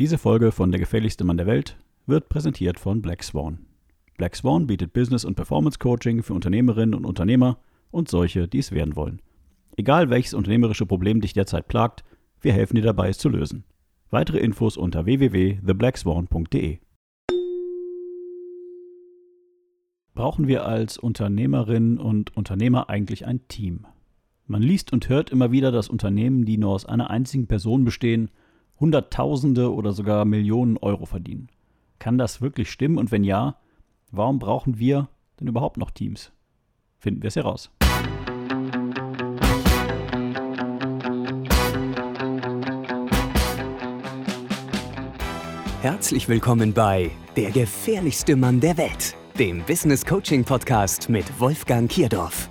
Diese Folge von Der gefährlichste Mann der Welt wird präsentiert von Black Swan. Black Swan bietet Business- und Performance-Coaching für Unternehmerinnen und Unternehmer und solche, die es werden wollen. Egal welches unternehmerische Problem dich derzeit plagt, wir helfen dir dabei, es zu lösen. Weitere Infos unter www.theblackswan.de. Brauchen wir als Unternehmerinnen und Unternehmer eigentlich ein Team? Man liest und hört immer wieder, dass Unternehmen, die nur aus einer einzigen Person bestehen, Hunderttausende oder sogar Millionen Euro verdienen. Kann das wirklich stimmen? Und wenn ja, warum brauchen wir denn überhaupt noch Teams? Finden wir es heraus. Herzlich willkommen bei Der gefährlichste Mann der Welt, dem Business Coaching Podcast mit Wolfgang Kierdorf.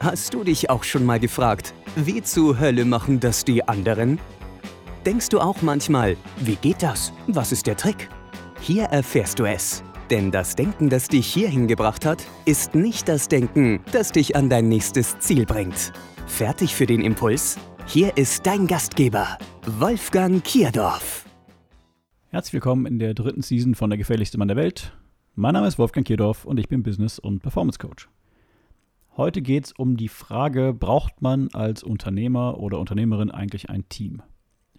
Hast du dich auch schon mal gefragt, wie zur Hölle machen das die anderen? Denkst du auch manchmal, wie geht das? Was ist der Trick? Hier erfährst du es. Denn das Denken, das dich hierhin gebracht hat, ist nicht das Denken, das dich an dein nächstes Ziel bringt. Fertig für den Impuls? Hier ist dein Gastgeber, Wolfgang Kierdorf. Herzlich willkommen in der dritten Season von Der gefährlichste Mann der Welt. Mein Name ist Wolfgang Kierdorf und ich bin Business- und Performance Coach. Heute geht es um die Frage, braucht man als Unternehmer oder Unternehmerin eigentlich ein Team?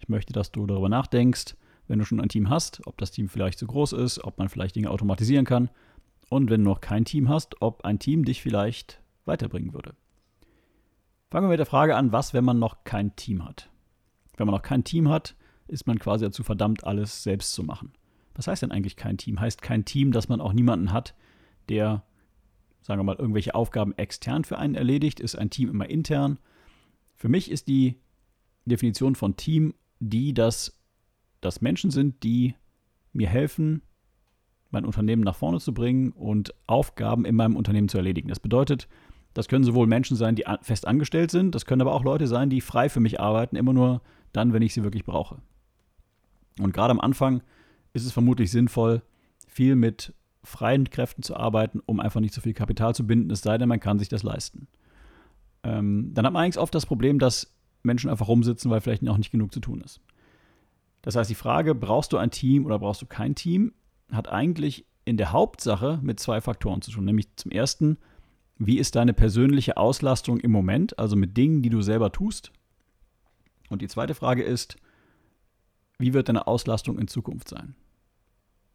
Ich möchte, dass du darüber nachdenkst, wenn du schon ein Team hast, ob das Team vielleicht zu groß ist, ob man vielleicht Dinge automatisieren kann und wenn du noch kein Team hast, ob ein Team dich vielleicht weiterbringen würde. Fangen wir mit der Frage an, was, wenn man noch kein Team hat? Wenn man noch kein Team hat, ist man quasi dazu verdammt, alles selbst zu machen. Was heißt denn eigentlich kein Team? Heißt kein Team, dass man auch niemanden hat, der, sagen wir mal, irgendwelche Aufgaben extern für einen erledigt? Ist ein Team immer intern? Für mich ist die Definition von Team die, dass das Menschen sind, die mir helfen, mein Unternehmen nach vorne zu bringen und Aufgaben in meinem Unternehmen zu erledigen. Das bedeutet, das können sowohl Menschen sein, die fest angestellt sind, das können aber auch Leute sein, die frei für mich arbeiten, immer nur dann, wenn ich sie wirklich brauche. Und gerade am Anfang ist es vermutlich sinnvoll, viel mit freien Kräften zu arbeiten, um einfach nicht so viel Kapital zu binden, es sei denn, man kann sich das leisten. Ähm, dann hat man eigentlich oft das Problem, dass Menschen einfach rumsitzen, weil vielleicht auch nicht genug zu tun ist. Das heißt, die Frage, brauchst du ein Team oder brauchst du kein Team, hat eigentlich in der Hauptsache mit zwei Faktoren zu tun. Nämlich zum ersten, wie ist deine persönliche Auslastung im Moment, also mit Dingen, die du selber tust? Und die zweite Frage ist, wie wird deine Auslastung in Zukunft sein?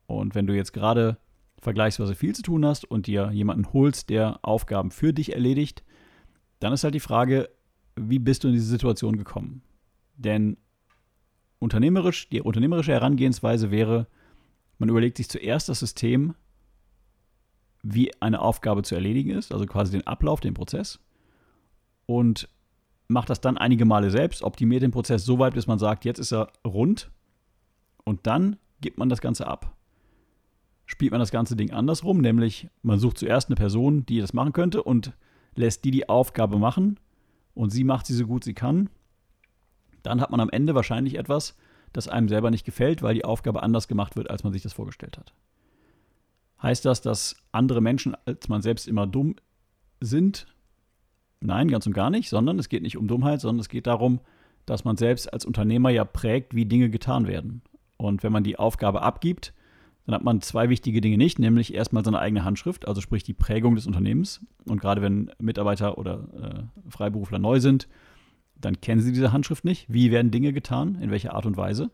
Und wenn du jetzt gerade vergleichsweise viel zu tun hast und dir jemanden holst, der Aufgaben für dich erledigt, dann ist halt die Frage, wie bist du in diese Situation gekommen? Denn unternehmerisch, die unternehmerische Herangehensweise wäre, man überlegt sich zuerst das System, wie eine Aufgabe zu erledigen ist, also quasi den Ablauf, den Prozess, und macht das dann einige Male selbst, optimiert den Prozess so weit, bis man sagt, jetzt ist er rund, und dann gibt man das Ganze ab. Spielt man das ganze Ding andersrum, nämlich man sucht zuerst eine Person, die das machen könnte und lässt die die Aufgabe machen und sie macht sie so gut sie kann, dann hat man am Ende wahrscheinlich etwas, das einem selber nicht gefällt, weil die Aufgabe anders gemacht wird, als man sich das vorgestellt hat. Heißt das, dass andere Menschen als man selbst immer dumm sind? Nein, ganz und gar nicht, sondern es geht nicht um Dummheit, sondern es geht darum, dass man selbst als Unternehmer ja prägt, wie Dinge getan werden. Und wenn man die Aufgabe abgibt, dann hat man zwei wichtige Dinge nicht, nämlich erstmal seine eigene Handschrift, also sprich die Prägung des Unternehmens. Und gerade wenn Mitarbeiter oder äh, Freiberufler neu sind, dann kennen sie diese Handschrift nicht. Wie werden Dinge getan? In welcher Art und Weise?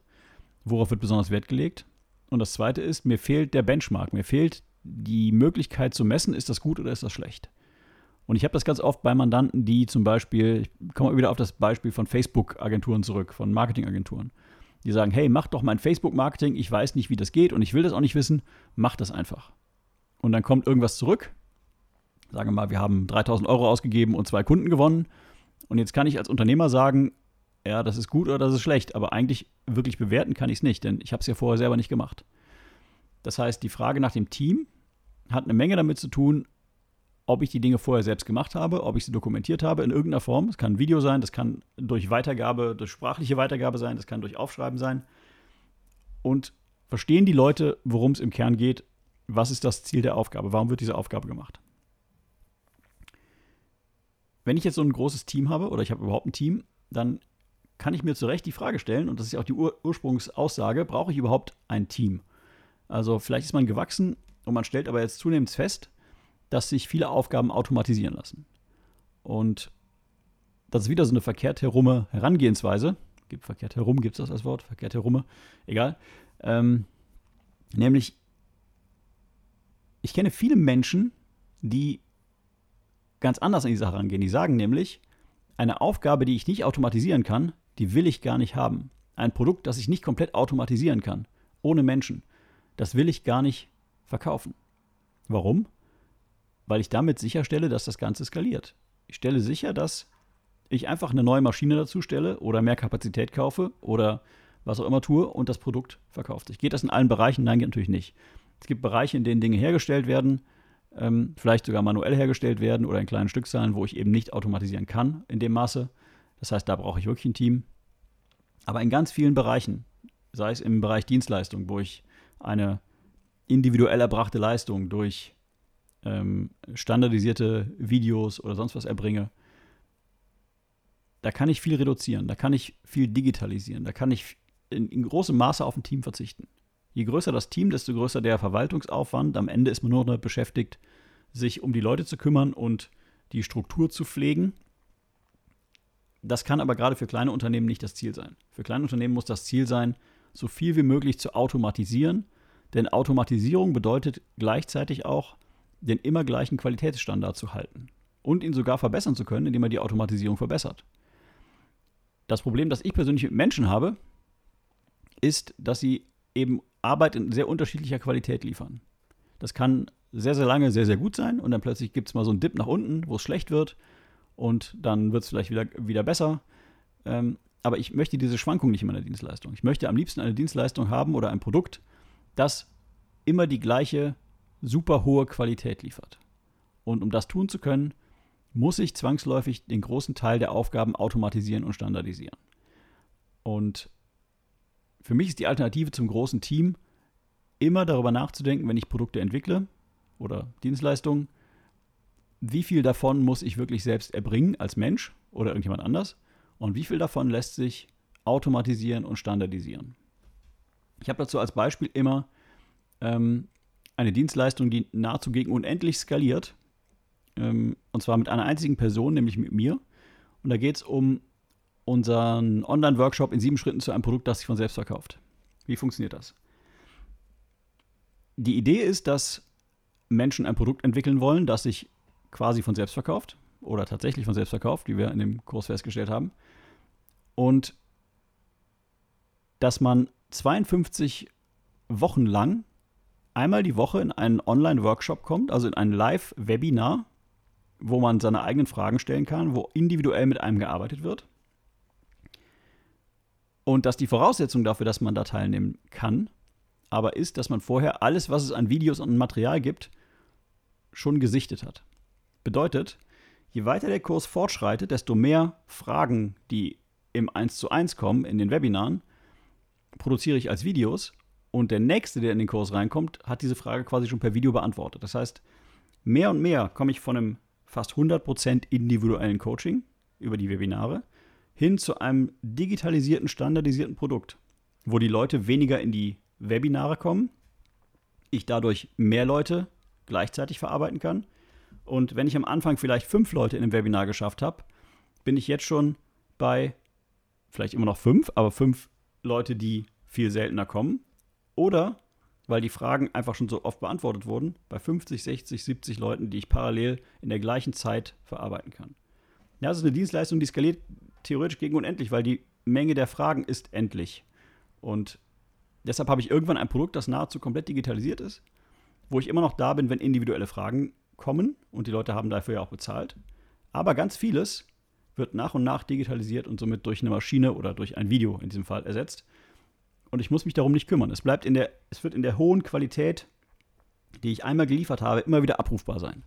Worauf wird besonders Wert gelegt? Und das zweite ist, mir fehlt der Benchmark. Mir fehlt die Möglichkeit zu messen, ist das gut oder ist das schlecht. Und ich habe das ganz oft bei Mandanten, die zum Beispiel, ich komme wieder auf das Beispiel von Facebook-Agenturen zurück, von Marketingagenturen die sagen, hey, mach doch mein Facebook-Marketing, ich weiß nicht, wie das geht und ich will das auch nicht wissen, mach das einfach. Und dann kommt irgendwas zurück. Sagen wir mal, wir haben 3000 Euro ausgegeben und zwei Kunden gewonnen. Und jetzt kann ich als Unternehmer sagen, ja, das ist gut oder das ist schlecht, aber eigentlich wirklich bewerten kann ich es nicht, denn ich habe es ja vorher selber nicht gemacht. Das heißt, die Frage nach dem Team hat eine Menge damit zu tun, ob ich die Dinge vorher selbst gemacht habe, ob ich sie dokumentiert habe in irgendeiner Form. Das kann ein Video sein, das kann durch Weitergabe, durch sprachliche Weitergabe sein, das kann durch Aufschreiben sein. Und verstehen die Leute, worum es im Kern geht? Was ist das Ziel der Aufgabe? Warum wird diese Aufgabe gemacht? Wenn ich jetzt so ein großes Team habe oder ich habe überhaupt ein Team, dann kann ich mir zu Recht die Frage stellen, und das ist auch die Ur Ursprungsaussage, brauche ich überhaupt ein Team? Also vielleicht ist man gewachsen und man stellt aber jetzt zunehmend fest, dass sich viele Aufgaben automatisieren lassen. Und das ist wieder so eine verkehrt herume Herangehensweise. Gibt verkehrt herum, gibt es das als Wort? Verkehrt herume, egal. Ähm, nämlich, ich kenne viele Menschen, die ganz anders an die Sache rangehen. Die sagen nämlich, eine Aufgabe, die ich nicht automatisieren kann, die will ich gar nicht haben. Ein Produkt, das ich nicht komplett automatisieren kann, ohne Menschen, das will ich gar nicht verkaufen. Warum? Weil ich damit sicherstelle, dass das Ganze skaliert. Ich stelle sicher, dass ich einfach eine neue Maschine dazu stelle oder mehr Kapazität kaufe oder was auch immer tue und das Produkt verkauft sich. Geht das in allen Bereichen? Nein, geht natürlich nicht. Es gibt Bereiche, in denen Dinge hergestellt werden, ähm, vielleicht sogar manuell hergestellt werden oder in kleinen Stückzahlen, wo ich eben nicht automatisieren kann in dem Maße. Das heißt, da brauche ich wirklich ein Team. Aber in ganz vielen Bereichen, sei es im Bereich Dienstleistung, wo ich eine individuell erbrachte Leistung durch ähm, standardisierte Videos oder sonst was erbringe, da kann ich viel reduzieren, da kann ich viel digitalisieren, da kann ich in, in großem Maße auf ein Team verzichten. Je größer das Team, desto größer der Verwaltungsaufwand. Am Ende ist man nur noch beschäftigt, sich um die Leute zu kümmern und die Struktur zu pflegen. Das kann aber gerade für kleine Unternehmen nicht das Ziel sein. Für kleine Unternehmen muss das Ziel sein, so viel wie möglich zu automatisieren, denn Automatisierung bedeutet gleichzeitig auch, den immer gleichen Qualitätsstandard zu halten und ihn sogar verbessern zu können, indem man die Automatisierung verbessert. Das Problem, das ich persönlich mit Menschen habe, ist, dass sie eben Arbeit in sehr unterschiedlicher Qualität liefern. Das kann sehr, sehr lange sehr, sehr gut sein und dann plötzlich gibt es mal so einen Dip nach unten, wo es schlecht wird und dann wird es vielleicht wieder, wieder besser. Ähm, aber ich möchte diese Schwankung nicht in meiner Dienstleistung. Ich möchte am liebsten eine Dienstleistung haben oder ein Produkt, das immer die gleiche super hohe Qualität liefert. Und um das tun zu können, muss ich zwangsläufig den großen Teil der Aufgaben automatisieren und standardisieren. Und für mich ist die Alternative zum großen Team immer darüber nachzudenken, wenn ich Produkte entwickle oder Dienstleistungen, wie viel davon muss ich wirklich selbst erbringen als Mensch oder irgendjemand anders und wie viel davon lässt sich automatisieren und standardisieren. Ich habe dazu als Beispiel immer ähm, eine Dienstleistung, die nahezu gegen unendlich skaliert, ähm, und zwar mit einer einzigen Person, nämlich mit mir. Und da geht es um unseren Online-Workshop in sieben Schritten zu einem Produkt, das sich von selbst verkauft. Wie funktioniert das? Die Idee ist, dass Menschen ein Produkt entwickeln wollen, das sich quasi von selbst verkauft oder tatsächlich von selbst verkauft, wie wir in dem Kurs festgestellt haben. Und dass man 52 Wochen lang einmal die Woche in einen Online-Workshop kommt, also in ein Live-Webinar, wo man seine eigenen Fragen stellen kann, wo individuell mit einem gearbeitet wird. Und dass die Voraussetzung dafür, dass man da teilnehmen kann, aber ist, dass man vorher alles, was es an Videos und Material gibt, schon gesichtet hat. Bedeutet, je weiter der Kurs fortschreitet, desto mehr Fragen, die im 1 zu 1 kommen in den Webinaren, produziere ich als Videos und der nächste, der in den Kurs reinkommt, hat diese Frage quasi schon per Video beantwortet. Das heißt, mehr und mehr komme ich von einem fast 100% individuellen Coaching über die Webinare hin zu einem digitalisierten, standardisierten Produkt, wo die Leute weniger in die Webinare kommen, ich dadurch mehr Leute gleichzeitig verarbeiten kann. Und wenn ich am Anfang vielleicht fünf Leute in einem Webinar geschafft habe, bin ich jetzt schon bei vielleicht immer noch fünf, aber fünf Leute, die viel seltener kommen. Oder weil die Fragen einfach schon so oft beantwortet wurden, bei 50, 60, 70 Leuten, die ich parallel in der gleichen Zeit verarbeiten kann. Ja, das ist eine Dienstleistung, die skaliert theoretisch gegen unendlich, weil die Menge der Fragen ist endlich. Und deshalb habe ich irgendwann ein Produkt, das nahezu komplett digitalisiert ist, wo ich immer noch da bin, wenn individuelle Fragen kommen und die Leute haben dafür ja auch bezahlt. Aber ganz vieles wird nach und nach digitalisiert und somit durch eine Maschine oder durch ein Video in diesem Fall ersetzt. Und ich muss mich darum nicht kümmern. Es bleibt in der, es wird in der hohen Qualität, die ich einmal geliefert habe, immer wieder abrufbar sein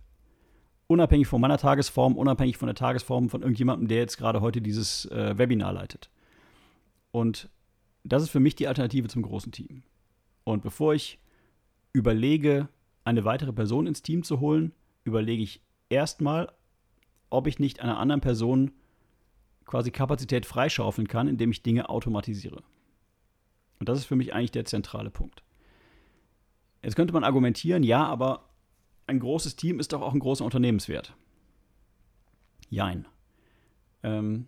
unabhängig von meiner Tagesform, unabhängig von der Tagesform von irgendjemandem, der jetzt gerade heute dieses äh, Webinar leitet. Und das ist für mich die Alternative zum großen Team. Und bevor ich überlege, eine weitere Person ins Team zu holen, überlege ich erstmal, ob ich nicht einer anderen Person quasi Kapazität freischaufeln kann, indem ich Dinge automatisiere. Und das ist für mich eigentlich der zentrale Punkt. Jetzt könnte man argumentieren, ja, aber ein großes Team ist doch auch ein großer Unternehmenswert. Jein. Ähm,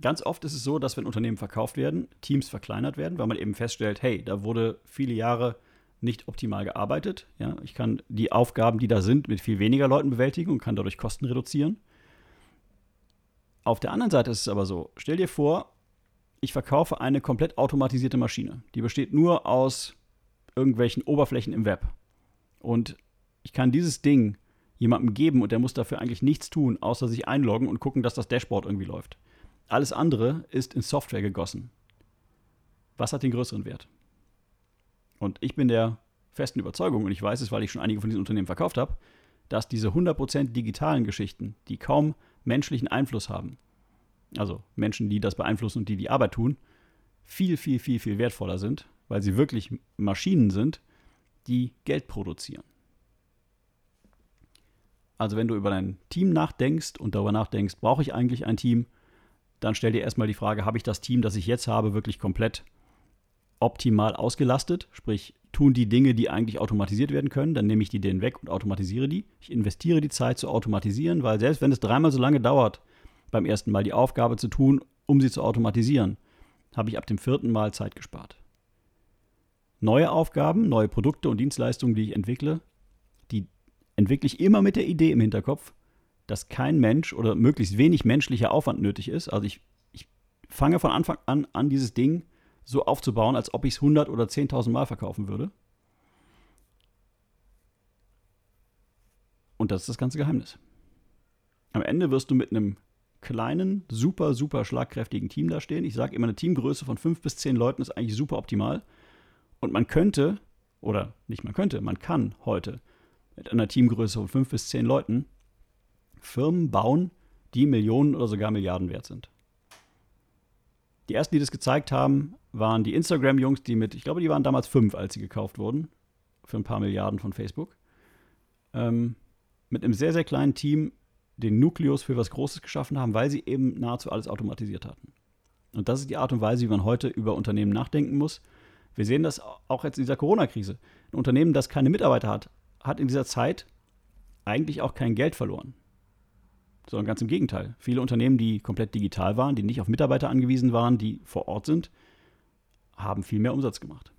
ganz oft ist es so, dass wenn Unternehmen verkauft werden, Teams verkleinert werden, weil man eben feststellt, hey, da wurde viele Jahre nicht optimal gearbeitet. Ja, ich kann die Aufgaben, die da sind, mit viel weniger Leuten bewältigen und kann dadurch Kosten reduzieren. Auf der anderen Seite ist es aber so, stell dir vor, ich verkaufe eine komplett automatisierte Maschine. Die besteht nur aus irgendwelchen Oberflächen im Web. Und ich kann dieses Ding jemandem geben und der muss dafür eigentlich nichts tun, außer sich einloggen und gucken, dass das Dashboard irgendwie läuft. Alles andere ist in Software gegossen. Was hat den größeren Wert? Und ich bin der festen Überzeugung, und ich weiß es, weil ich schon einige von diesen Unternehmen verkauft habe, dass diese 100% digitalen Geschichten, die kaum menschlichen Einfluss haben, also Menschen, die das beeinflussen und die die Arbeit tun, viel, viel, viel, viel wertvoller sind, weil sie wirklich Maschinen sind, die Geld produzieren. Also wenn du über dein Team nachdenkst und darüber nachdenkst, brauche ich eigentlich ein Team, dann stell dir erstmal die Frage, habe ich das Team, das ich jetzt habe, wirklich komplett optimal ausgelastet? Sprich, tun die Dinge, die eigentlich automatisiert werden können, dann nehme ich die denen weg und automatisiere die. Ich investiere die Zeit zu automatisieren, weil selbst wenn es dreimal so lange dauert, beim ersten Mal die Aufgabe zu tun, um sie zu automatisieren, habe ich ab dem vierten Mal Zeit gespart. Neue Aufgaben, neue Produkte und Dienstleistungen, die ich entwickle, die entwickle ich immer mit der Idee im Hinterkopf, dass kein Mensch oder möglichst wenig menschlicher Aufwand nötig ist. Also ich, ich fange von Anfang an an, dieses Ding so aufzubauen, als ob ich es 100 oder 10.000 Mal verkaufen würde. Und das ist das ganze Geheimnis. Am Ende wirst du mit einem kleinen, super, super schlagkräftigen Team da stehen. Ich sage immer, eine Teamgröße von fünf bis zehn Leuten ist eigentlich super optimal. Und man könnte, oder nicht man könnte, man kann heute mit einer Teamgröße von fünf bis zehn Leuten Firmen bauen, die Millionen oder sogar Milliarden wert sind. Die ersten, die das gezeigt haben, waren die Instagram-Jungs, die mit, ich glaube, die waren damals fünf, als sie gekauft wurden, für ein paar Milliarden von Facebook. Ähm, mit einem sehr, sehr kleinen Team den Nukleus für was Großes geschaffen haben, weil sie eben nahezu alles automatisiert hatten. Und das ist die Art und Weise, wie man heute über Unternehmen nachdenken muss. Wir sehen das auch jetzt in dieser Corona-Krise. Ein Unternehmen, das keine Mitarbeiter hat, hat in dieser Zeit eigentlich auch kein Geld verloren. Sondern ganz im Gegenteil. Viele Unternehmen, die komplett digital waren, die nicht auf Mitarbeiter angewiesen waren, die vor Ort sind, haben viel mehr Umsatz gemacht.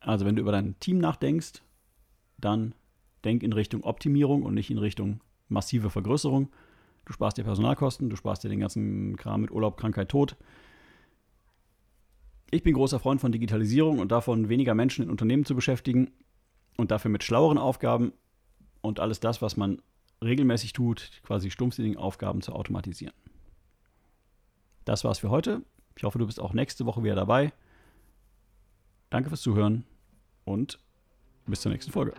Also wenn du über dein Team nachdenkst, dann denk in Richtung Optimierung und nicht in Richtung massive Vergrößerung. Du sparst dir Personalkosten, du sparst dir den ganzen Kram mit Urlaub, Krankheit, Tod. Ich bin großer Freund von Digitalisierung und davon, weniger Menschen in Unternehmen zu beschäftigen und dafür mit schlaueren Aufgaben und alles das, was man regelmäßig tut, quasi stumpfsinnigen Aufgaben zu automatisieren. Das war's für heute. Ich hoffe, du bist auch nächste Woche wieder dabei. Danke fürs Zuhören und bis zur nächsten Folge.